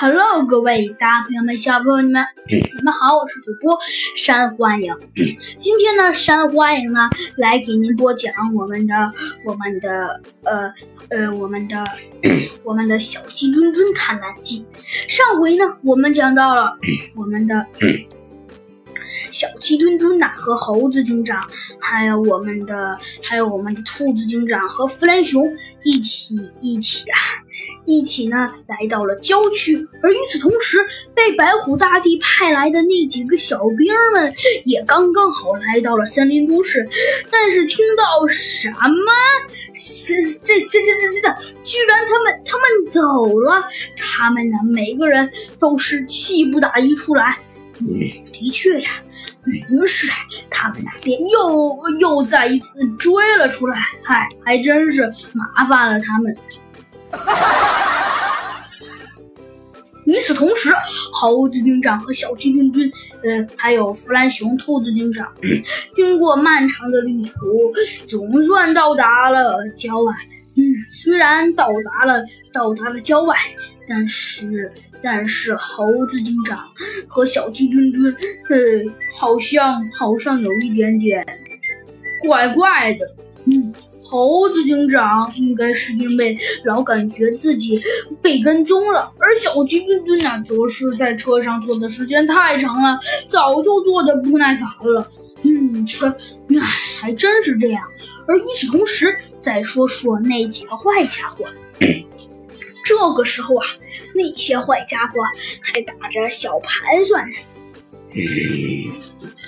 Hello，各位大朋友们、小朋友们，你们好，我是主播山欢迎。今天呢，山欢迎呢来给您播讲我们的、我们的、呃呃、我们的、我们的小鸡墩墩探案记。上回呢，我们讲到了我们的。小鸡墩墩呐，和猴子警长，还有我们的，还有我们的兔子警长和弗兰熊一起一起啊，一起呢来到了郊区。而与此同时，被白虎大帝派来的那几个小兵们也刚刚好来到了森林都市。但是听到什么？是这这这这这，居然他们他们走了！他们呢，每个人都是气不打一处来。嗯，的确呀。于是他们俩便又又再一次追了出来，嗨，还真是麻烦了他们。与此同时，猴子警长和小鸡墩墩，呃，还有弗兰熊、兔子警长，经过漫长的旅途，总算到达了郊外。虽然到达了到达了郊外，但是但是猴子警长和小鸡墩墩，呃，好像好像有一点点怪怪的。嗯，猴子警长应该是因为老感觉自己被跟踪了，而小鸡墩墩呢，则是在车上坐的时间太长了，早就坐的不耐烦了。嗯，这，唉，还真是这样。而与此同时，再说说那几个坏家伙。这个时候啊，那些坏家伙还打着小盘算呢。